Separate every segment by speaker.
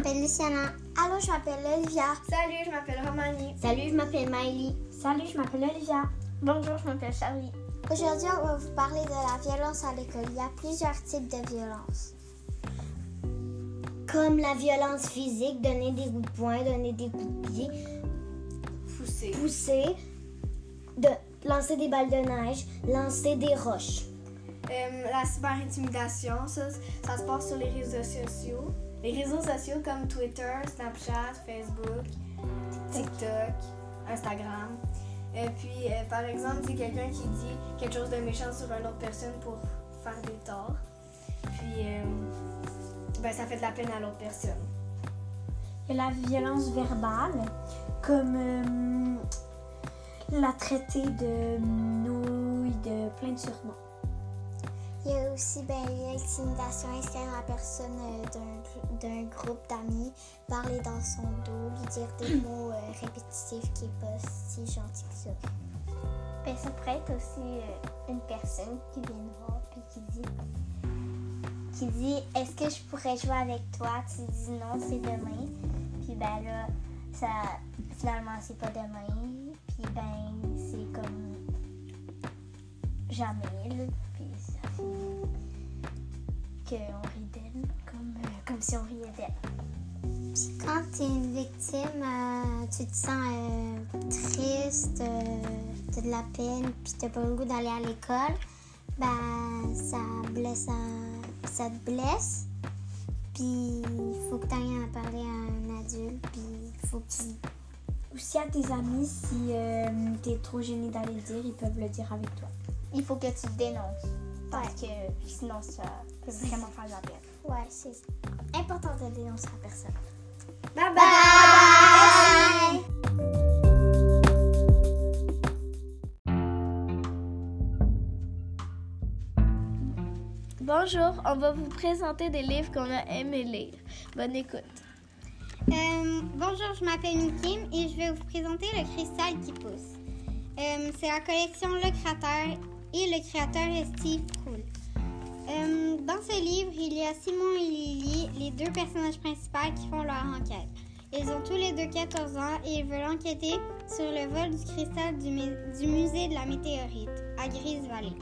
Speaker 1: m'appelle Luciana.
Speaker 2: Allô, je m'appelle Olivia.
Speaker 3: Salut, je m'appelle Romani.
Speaker 1: Salut, je m'appelle Miley.
Speaker 4: Salut, je m'appelle Olivia.
Speaker 5: Bonjour, je m'appelle Charlie.
Speaker 2: Aujourd'hui, on va vous parler de la violence à l'école. Il y a plusieurs types de violence.
Speaker 1: Comme la violence physique, donner des coups de poing, donner des coups de pied,
Speaker 3: Pousser.
Speaker 1: pousser, de lancer des balles de neige, lancer des roches.
Speaker 3: Euh, la cyberintimidation, ça, ça se passe sur les réseaux sociaux. Les réseaux sociaux comme Twitter, Snapchat, Facebook, TikTok, Instagram. Et puis, euh, par exemple, c'est quelqu'un qui dit quelque chose de méchant sur une autre personne pour faire des torts. Puis, euh, ben, ça fait de la peine à l'autre personne.
Speaker 4: A la violence verbale, comme euh, la traiter de nouille, de plein de surnoms.
Speaker 2: Il y a aussi ben, l'intimidation externe à la personne euh, d'un- groupe d'amis, parler dans son dos, lui dire des mots euh, répétitifs qui n'est pas si gentil que ça.
Speaker 5: Ben, ça pourrait être aussi euh, une personne qui vient nous voir puis qui dit qui dit est-ce que je pourrais jouer avec toi? Tu dis non c'est demain. Puis ben là ça finalement c'est pas demain. Puis ben c'est comme jamais là rit d'elle comme euh, comme si on riait d'elle
Speaker 2: Puis quand tu es une victime, euh, tu te sens euh, triste, tu as de la peine, puis tu pas le goût d'aller à l'école, ben ça blesse ça te blesse. Puis il faut que tu ailles en parler à un adulte, puis il faut que tu
Speaker 4: Aussi à tes amis, si tu es trop gêné d'aller le dire, ils peuvent le dire avec toi.
Speaker 5: il faut que tu te dénonces parce que sinon ça peut vraiment faire de la peine
Speaker 2: Ouais, c'est important de dénoncer la personne.
Speaker 3: Bye bye!
Speaker 6: Bonjour, on va vous présenter des livres qu'on a aimé lire. Bonne écoute.
Speaker 7: Euh, bonjour, je m'appelle Mikim et je vais vous présenter le cristal qui pousse. Euh, c'est la collection Le Créateur et le créateur est Steve Proul. Euh, dans ce livre, il y a Simon et Lily, les deux personnages principaux qui font leur enquête. Ils ont tous les deux 14 ans et ils veulent enquêter sur le vol du cristal du musée de la météorite à Grise Valley.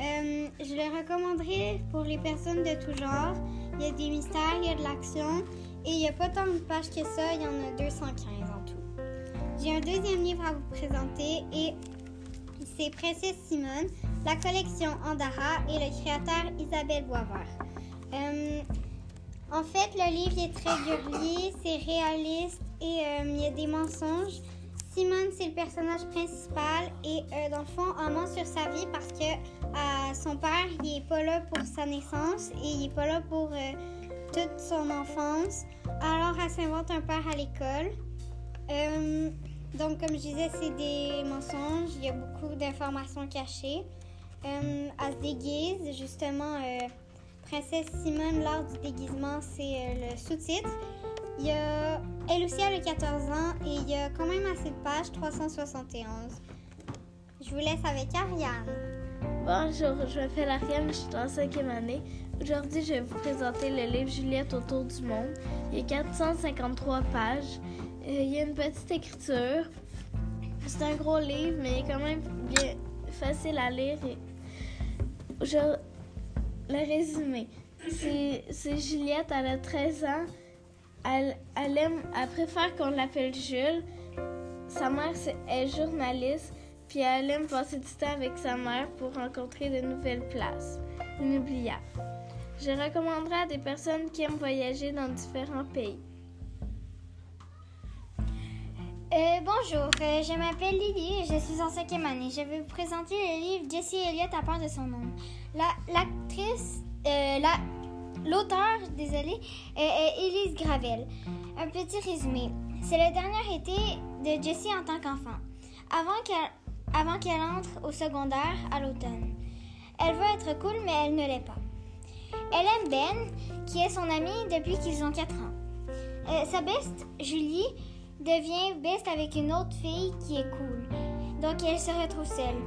Speaker 7: Euh, je le recommanderais pour les personnes de tout genre. Il y a des mystères, il y a de l'action et il n'y a pas tant de pages que ça, il y en a 215 en tout. J'ai un deuxième livre à vous présenter et Princesse Simone, la collection Andara et le créateur Isabelle Boisvert. Euh, en fait, le livre est très girly, c'est réaliste et euh, il y a des mensonges. Simone, c'est le personnage principal et euh, dans le fond, on ment sur sa vie parce que euh, son père, il est pas là pour sa naissance et il est pas là pour euh, toute son enfance. Alors, elle s'invente un père à l'école. Donc, comme je disais, c'est des mensonges. Il y a beaucoup d'informations cachées. Euh, elle se déguise. Justement, euh, Princesse Simone, lors du déguisement, c'est euh, le sous-titre. Il y a, elle aussi, a 14 ans et il y a quand même assez de pages, 371. Je vous laisse avec Ariane.
Speaker 6: Bonjour, je m'appelle Ariane, je suis en cinquième année. Aujourd'hui, je vais vous présenter le livre Juliette autour du monde. Il y a 453 pages. Euh, il y a une petite écriture. C'est un gros livre, mais il est quand même bien facile à lire. Le résumé. C'est Juliette, elle a 13 ans. Elle, elle aime, elle préfère qu'on l'appelle Jules. Sa mère est journaliste, puis elle aime passer du temps avec sa mère pour rencontrer de nouvelles places. Inoubliable. Je recommanderais à des personnes qui aiment voyager dans différents pays.
Speaker 7: Euh, bonjour, euh, je m'appelle Lily et je suis en cinquième année. Je vais vous présenter le livre Jessie Elliott à part de son nom. La- L'actrice, euh, la, l'auteur, désolée, euh, est Élise Gravel. Un petit résumé. C'est le dernier été de Jessie en tant qu'enfant, avant qu'elle, avant qu'elle entre au secondaire à l'automne. Elle veut être cool, mais elle ne l'est pas. Elle aime Ben, qui est son ami depuis qu'ils ont 4 ans. Euh, sa best, Julie, devient best avec une autre fille qui est cool. Donc elle se retrouve seule.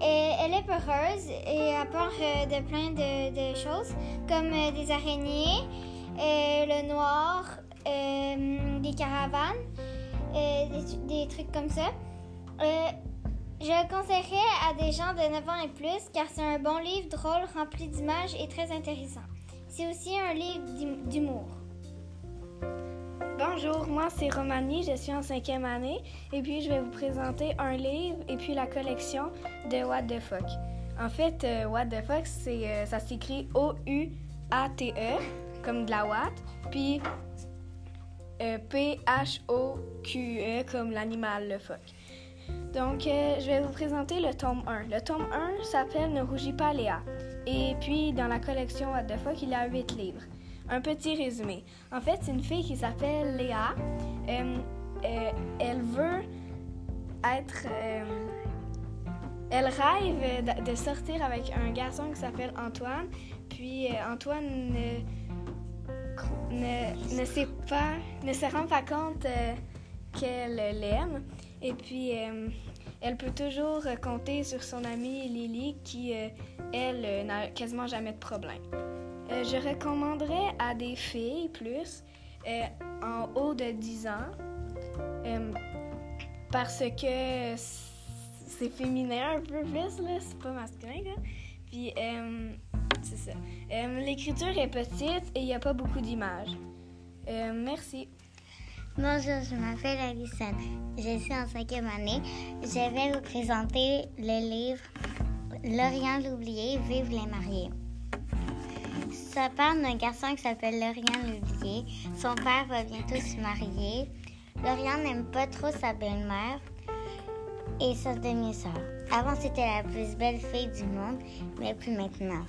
Speaker 7: Et elle est peureuse et a peur de plein de, choses, comme euh, des araignées, euh, le noir,
Speaker 8: des caravanes, des trucs comme ça. Je le conseillerais à des gens de 9 ans et plus car c'est un bon livre drôle, rempli d'images et très intéressant. C'est aussi un livre d'hum- d'humour.
Speaker 3: Bonjour, moi c'est Romani, je suis en cinquième année et puis je vais vous présenter un livre et puis la collection de What the Fuck. En fait, euh, What the Fuck, euh, ça s'écrit O-U-A-T-E, comme de la Watt, puis euh, P-H-O-Q-E, comme l'animal, le fuck. Donc, euh, je vais vous présenter le tome 1. Le tome 1 s'appelle Ne rougis pas Léa. Et puis, dans la collection What the Fuck, il y a 8 livres. Un petit résumé. En fait, c'est une fille qui s'appelle Léa. Euh, euh, elle veut être. elle rêve de, sortir avec un garçon qui s'appelle Antoine. Puis Antoine ne, sait pas, ne se rend pas compte qu'elle l'aime. Et puis, euh, elle peut toujours compter sur son amie Lily qui, euh, elle, euh, n'a quasiment jamais de problème. Je recommanderais à des filles plus en haut de 10 ans parce que c'est féminin un peu plus, c'est pas masculin. Là. Puis, c'est ça. L'écriture est petite et il n'y a pas beaucoup d'images. Merci.
Speaker 9: Bonjour, je m'appelle Alison. Je suis en cinquième année. Je vais vous présenter le livre L'Orient l'oublié, vive les mariés. Ça parle d'un garçon qui s'appelle Lorient l'oublié. Son père va bientôt se marier. Lorient n'aime pas trop sa belle-mère et sa demi-sœur. Avant, c'était la plus belle fille du monde, mais plus maintenant.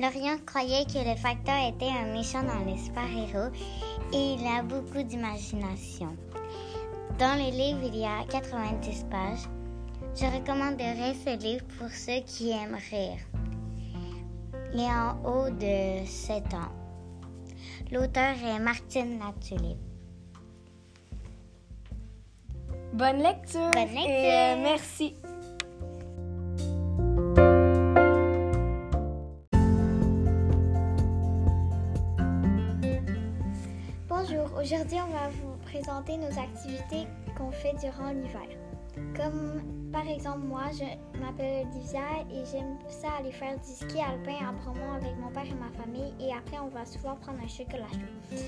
Speaker 9: Lorient croyait que le facteur était un méchant dans les super-héros et il a beaucoup d'imagination. Dans le livre, il y a 90 pages. Je recommanderais ce livre pour ceux qui aiment rire. Il est en haut de 7 ans. L'auteur est Martine Latulippe.
Speaker 3: Bonne lecture.
Speaker 9: Bonne lecture.
Speaker 3: Et, euh, merci.
Speaker 10: Aujourd'hui on va vous présenter nos activités qu'on fait durant l'hiver. Comme par exemple moi, je m'appelle Olivia et j'aime ça aller faire du ski alpin en promo avec mon père et ma famille et après on va souvent prendre un chocolat chaud.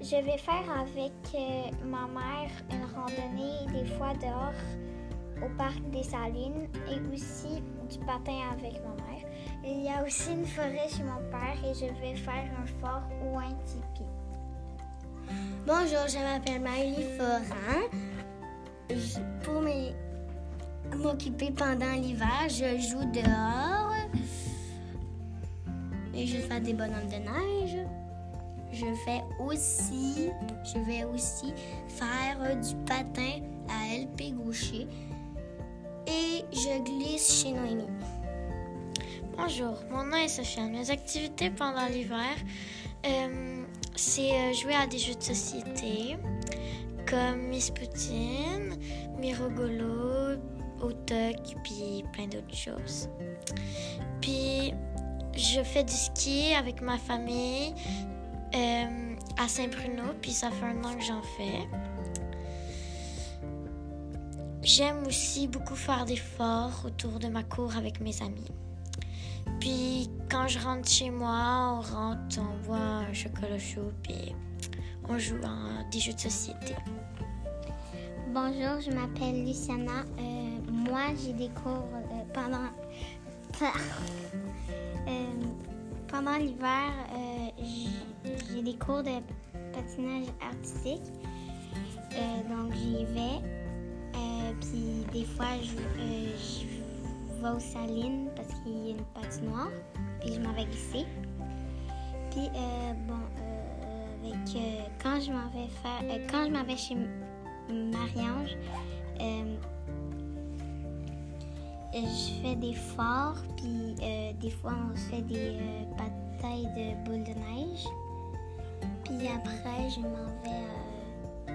Speaker 10: Je vais faire avec euh, ma mère une randonnée des fois dehors au parc des Salines et aussi du patin avec ma mère. Il y a aussi une forêt chez mon père et je vais faire un fort ou un tipi.
Speaker 2: Bonjour, je m'appelle Marie Forin. Pour m'occuper pendant l'hiver, je joue dehors et je fais des bonhommes de neige. Je fais aussi, je vais aussi faire du patin à LP Gaucher et je glisse chez Noémie.
Speaker 11: Bonjour, mon nom est Sofiane. Mes activités pendant l'hiver, euh, c'est euh, jouer à des jeux de société comme Miss Poutine, Mirogolo, Otok, puis plein d'autres choses. Puis je fais du ski avec ma famille euh, à Saint-Bruno, puis ça fait un an que j'en fais. J'aime aussi beaucoup faire des forts autour de ma cour avec mes amis. Puis quand je rentre chez moi, on rentre, on boit un chocolat chaud, puis on joue à des jeux de société.
Speaker 9: Bonjour, je m'appelle Luciana. Euh, moi, j'ai des cours euh, pendant Euh, pendant l'hiver. j'ai- des cours de patinage artistique. Donc j'y vais. Puis des fois, je, vais aux salines parce qu'il y a une patinoire. Puis je m'en vais glisser. Puis euh, bon, euh, avec euh, quand je m'en vais faire, quand je m'en vais chez Marie-Ange, je fais des forts, puis des fois on se fait des batailles de boules de neige. Puis après, je m'en vais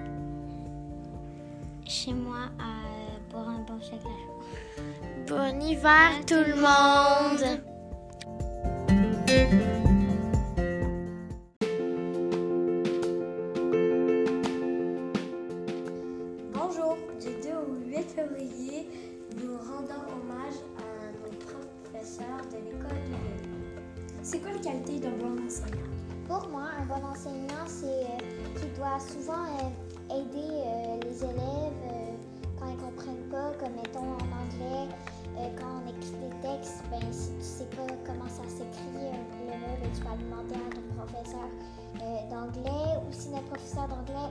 Speaker 9: chez moi à un bon chocolat.
Speaker 11: Bon hiver tout le monde.
Speaker 4: Bonjour, du 2 au 8 février, nous rendons hommage à nos professeurs de l'école de Lille. C'est quoi les qualités d'un bon enseignant?
Speaker 10: Pour moi, un bon enseignant, c'est euh, qu'il doit souvent euh, aider euh, les élèves quand ils ne comprennent pas, comme mettons en anglais, quand on écrit des textes, ben si tu sais pas comment ça s'écrit euh, le mot, ben, tu vas demander à ton professeur euh, d'anglais ou si notre professeur d'anglais,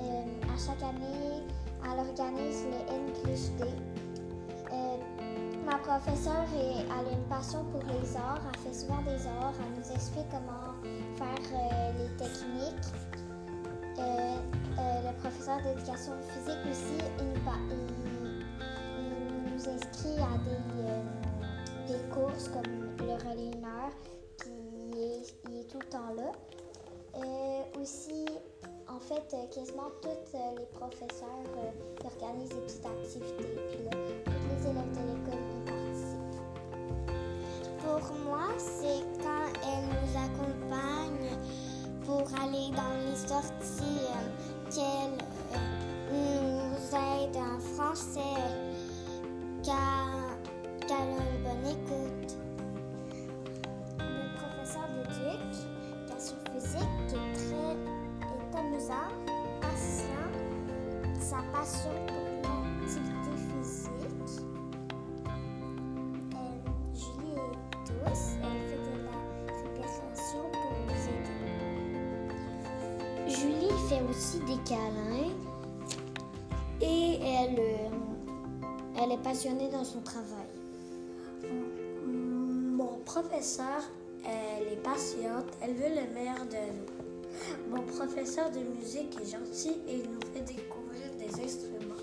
Speaker 10: euh, à chaque année, elle organise le English Day. Euh, ma professeure, elle a une passion pour les arts. Elle fait souvent des arts. Elle nous explique comment faire euh, les techniques. Euh, euh, le professeur d'éducation physique aussi, il- il inscrit à des, euh, des courses comme le puis il est, il est tout le temps là. Euh, aussi, en fait, euh, quasiment tous les professeurs euh, organisent des petites activités, puis là, tous les élèves de l'école y participent.
Speaker 2: Pour moi, c'est quand elle nous accompagne pour aller dans les sorties, qu'elle nous aide en français, qu'elle a bonne écoute.
Speaker 10: Le professeur d'éduc, physique, qui est très amusant, patient, sa passion pour l'activité physique. Julie est douce, elle fait de la réparation pour nous aider.
Speaker 1: Julie fait aussi des câlins passionnée dans son travail.
Speaker 4: Mon professeur, elle est patiente, elle veut le meilleur de nous. Mon professeur de musique est gentil et il nous fait découvrir des instruments.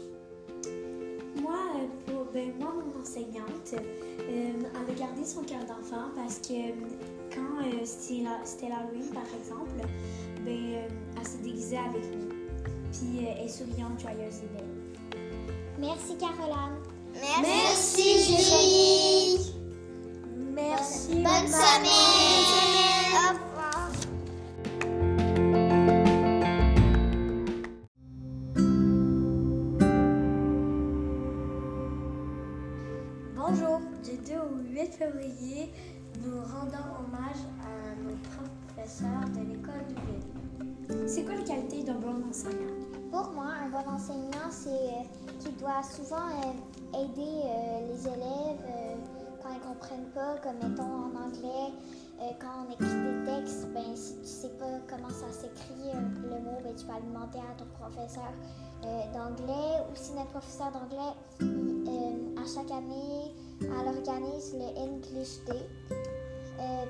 Speaker 4: Moi, euh, pour, ben, moi mon enseignante, euh, elle a gardé son cœur d'enfant parce que euh, quand euh, c'était l'Halloween, par exemple, ben, euh, elle s'est déguisée avec nous. Puis elle est souriante, joyeuse et belle.
Speaker 10: Merci Caroline.
Speaker 2: Merci, Julie.
Speaker 4: Merci.
Speaker 2: Bonne
Speaker 4: maman.
Speaker 2: semaine. Au revoir.
Speaker 4: Bonjour, du 2 au 8 février, nous rendons hommage à nos professeurs de l'école de ville. C'est quoi les qualités d'un bon enseignant?
Speaker 10: Pour moi, un bon enseignant, c'est euh, qu'il doit souvent euh, aider euh, les élèves euh, quand ils comprennent pas, comme mettons en anglais, euh, quand on écrit des textes, ben si tu sais pas comment ça s'écrit euh, le mot, ben tu vas le demander à ton professeur euh, d'anglais ou si notre professeur d'anglais, euh, à chaque année, elle organise le English Day. Euh,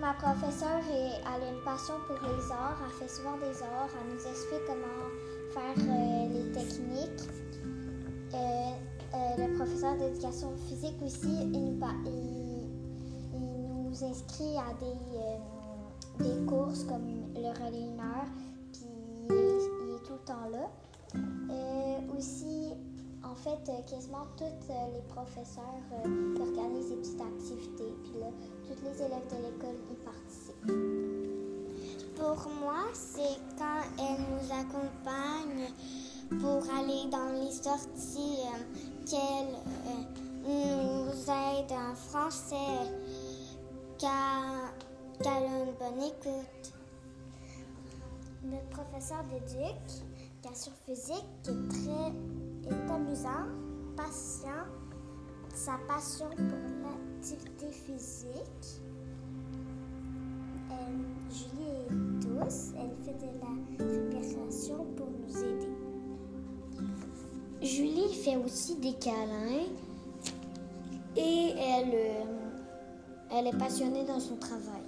Speaker 10: Ma professeure, elle a une passion pour les arts. Elle fait souvent des arts. Elle nous explique comment faire euh, les techniques. Euh, le professeur d'éducation physique aussi, il nous, inscrit à des, euh, des courses comme le relais une heure, puis il est, tout le temps là. Aussi, en fait, quasiment tous les professeurs organisent des petites activités, puis là, tous les élèves de l'école y participent.
Speaker 2: Pour moi, c'est quand elle nous accompagne pour aller dans les sorties, euh, qu'elle euh, nous aide en français, qu'elle a une bonne écoute.
Speaker 10: Notre professeur d'éduc, sur physique, qui est très est amusant, patient, sa passion pour l'activité physique. Euh, Julie est elle fait de la réparation pour nous aider.
Speaker 1: Julie fait aussi des câlins et elle, euh, elle est passionnée dans son travail.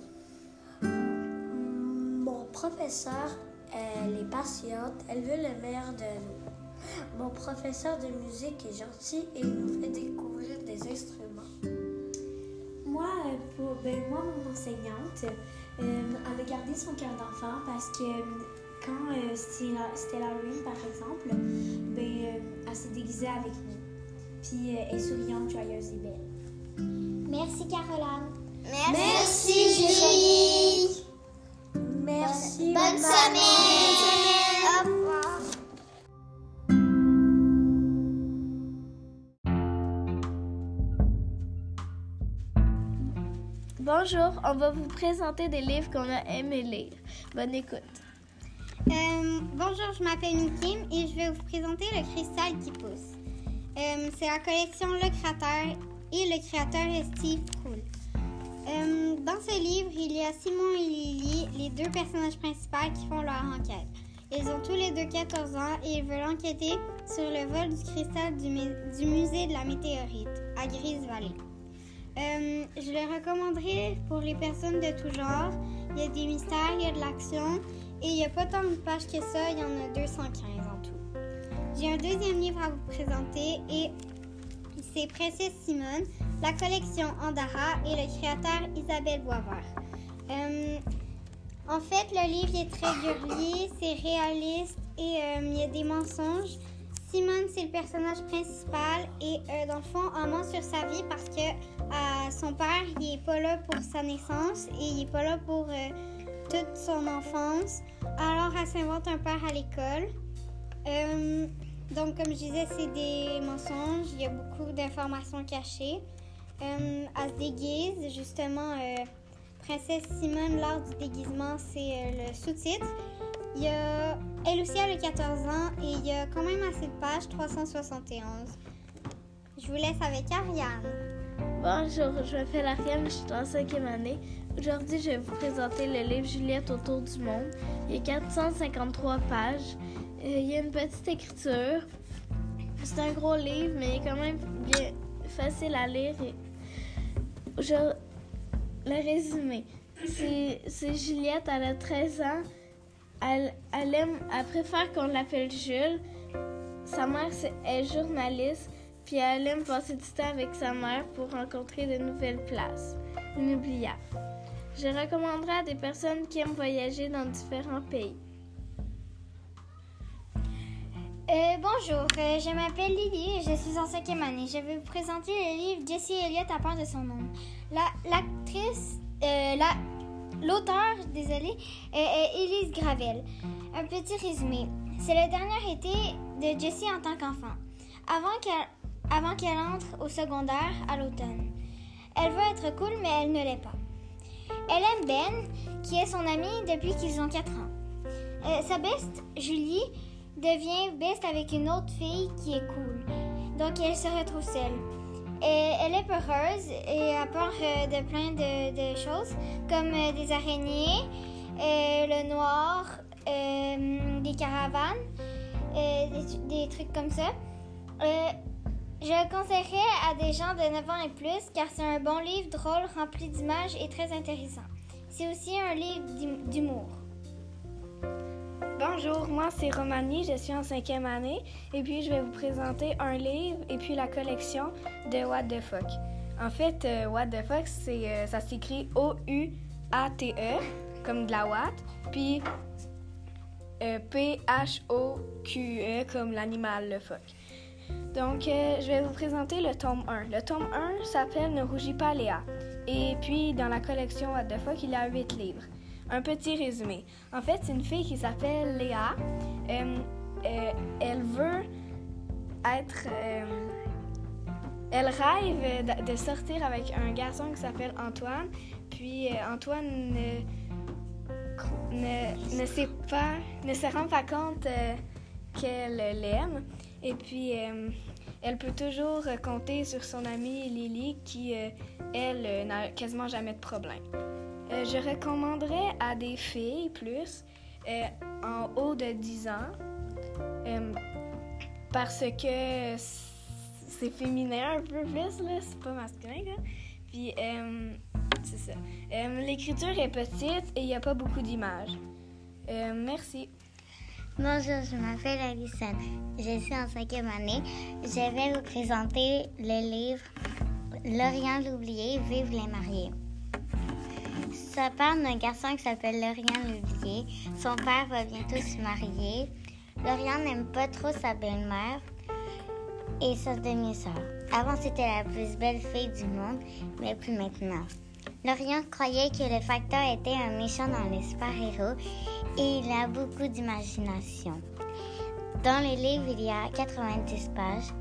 Speaker 4: Mon professeur, elle est patiente, elle veut le meilleur de nous. Mon professeur de musique est gentil et il nous fait découvrir des instruments. Moi, pour, ben, moi mon enseignante, elle a gardé son cœur d'enfant parce que euh, quand euh, c'était l'Halloween, par exemple, ben, euh, elle s'est déguisée avec nous. Puis euh, elle est souriante, joyeuse et belle.
Speaker 10: Merci Caroline.
Speaker 2: Merci, Julie.
Speaker 4: Merci.
Speaker 2: Bonne
Speaker 4: maman.
Speaker 2: semaine.
Speaker 6: Bonjour, on va vous présenter des livres qu'on a aimé lire. Bonne écoute.
Speaker 7: Euh, bonjour, je m'appelle Kim et je vais vous présenter Le cristal qui pousse. Euh, c'est la collection Le Créateur et le créateur est Steve Proul. Euh, dans ce livre, il y a Simon et Lily, les deux personnages principaux qui font leur enquête. Ils ont tous les deux 14 ans et ils veulent enquêter sur le vol du cristal du, du musée de la météorite à Grise Valley. Euh, je le recommanderais pour les personnes de tout genre. Il y a des mystères, il y a de l'action et il n'y a pas tant de pages que ça, il y en a 215 en tout. J'ai un deuxième livre à vous présenter et c'est Princesse Simone, la collection Andara et le créateur Isabelle Boisvert. Euh, en fait, le livre est très girly, c'est réaliste et euh, il y a des mensonges. Simone, c'est le personnage principal et euh, dans le fond, on ment sur sa vie parce que euh, son père, il est pas là pour sa naissance et il est pas là pour toute son enfance. Alors, elle s'invente un père à l'école. donc, comme je disais, c'est des mensonges. Il y a beaucoup d'informations cachées. elle se déguise, justement Princesse Simone lors du déguisement, c'est euh, le sous-titre. Elle aussi, elle a 14 ans et il y a quand même assez de pages, 371. Je vous laisse avec Ariane.
Speaker 6: Bonjour, je m'appelle Ariane, je suis en cinquième année. Aujourd'hui, je vais vous présenter le livre Juliette autour du monde. Il y a 453 pages. Euh, il y a une petite écriture. C'est un gros livre, mais il est quand même bien facile à lire. Je le résumé. C'est Juliette, elle a 13 ans. Elle, elle, aime, elle préfère qu'on l'appelle Jules. Sa mère est journaliste, puis elle aime passer du temps avec sa mère pour rencontrer de nouvelles places. Inoubliable. Je recommanderais à des personnes qui aiment voyager dans différents pays.
Speaker 8: Euh, bonjour, euh, je m'appelle Lily et je suis en cinquième année. Je vais vous présenter le livre Jessie Elliott à part de son nom. L'actrice, euh, la, l'auteur, désolé, est, Elise Gravel. Un petit résumé. C'est le dernier été de Jessie en tant qu'enfant, avant qu'elle, avant qu'elle entre au secondaire à l'automne. Elle veut être cool, mais elle ne l'est pas. Elle aime Ben, qui est son ami depuis qu'ils ont 4 ans. sa best, Julie, devient best avec une autre fille qui est cool. Donc elle se retrouve seule. Et elle est peureuse et a peur euh, de plein de, choses comme euh, des araignées, euh, le noir, des caravanes, des, trucs comme ça. Je le conseillerais à des gens de 9 ans et plus car c'est un bon livre drôle, rempli d'images et très intéressant. C'est aussi un livre d'humour.
Speaker 3: Bonjour, moi c'est Romani, je suis en cinquième année et puis je vais vous présenter un livre et puis la collection de What the Fuck. En fait, euh, What the euh, ça s'écrit O-U-A-T-E, comme de la Watt, puis euh, P-H-O-Q-E, comme l'animal, le fuck. Donc, je vais vous présenter le tome 1. Le tome 1 s'appelle Ne rougis pas Léa. Et puis, dans la collection What the Fuck, il y a 8 livres. Un petit résumé. En fait, c'est une fille qui s'appelle Léa. Euh, euh, elle veut être... Euh, elle rêve de, sortir avec un garçon qui s'appelle Antoine. Puis Antoine ne, ne, sait pas, ne se rend pas compte qu'elle l'aime. Et puis, elle peut toujours compter sur son amie Lily qui, elle, n'a quasiment jamais de problème. Euh, je recommanderais à des filles plus euh, en haut de 10 ans euh, parce que c'est féminin un peu plus, c'est pas masculin. Puis, c'est ça. L'écriture est petite et il n'y a pas beaucoup d'images. merci.
Speaker 9: Bonjour, je m'appelle Alison. Je suis en cinquième année. Je vais vous présenter le livre L'Orient l'oublié, Vive les mariés. Ça parle d'un garçon qui s'appelle Lauriane Levier. Son père va bientôt se marier. Lauriane n'aime pas trop sa belle-mère et sa demi-sœur. Avant, c'était la plus belle fille du monde, mais plus maintenant. Lauriane croyait que le facteur était un méchant dans les super-héros et il a beaucoup d'imagination. Dans le livre, il y a 90 pages.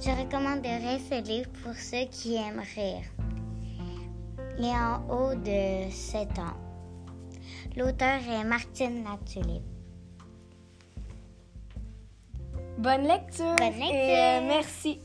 Speaker 9: Je recommanderais ce livre pour ceux qui aiment rire. et en haut de 7 ans. L'auteur est Martine Latulippe.
Speaker 3: Bonne lecture.
Speaker 9: Bonne lecture.
Speaker 3: Et, euh, merci.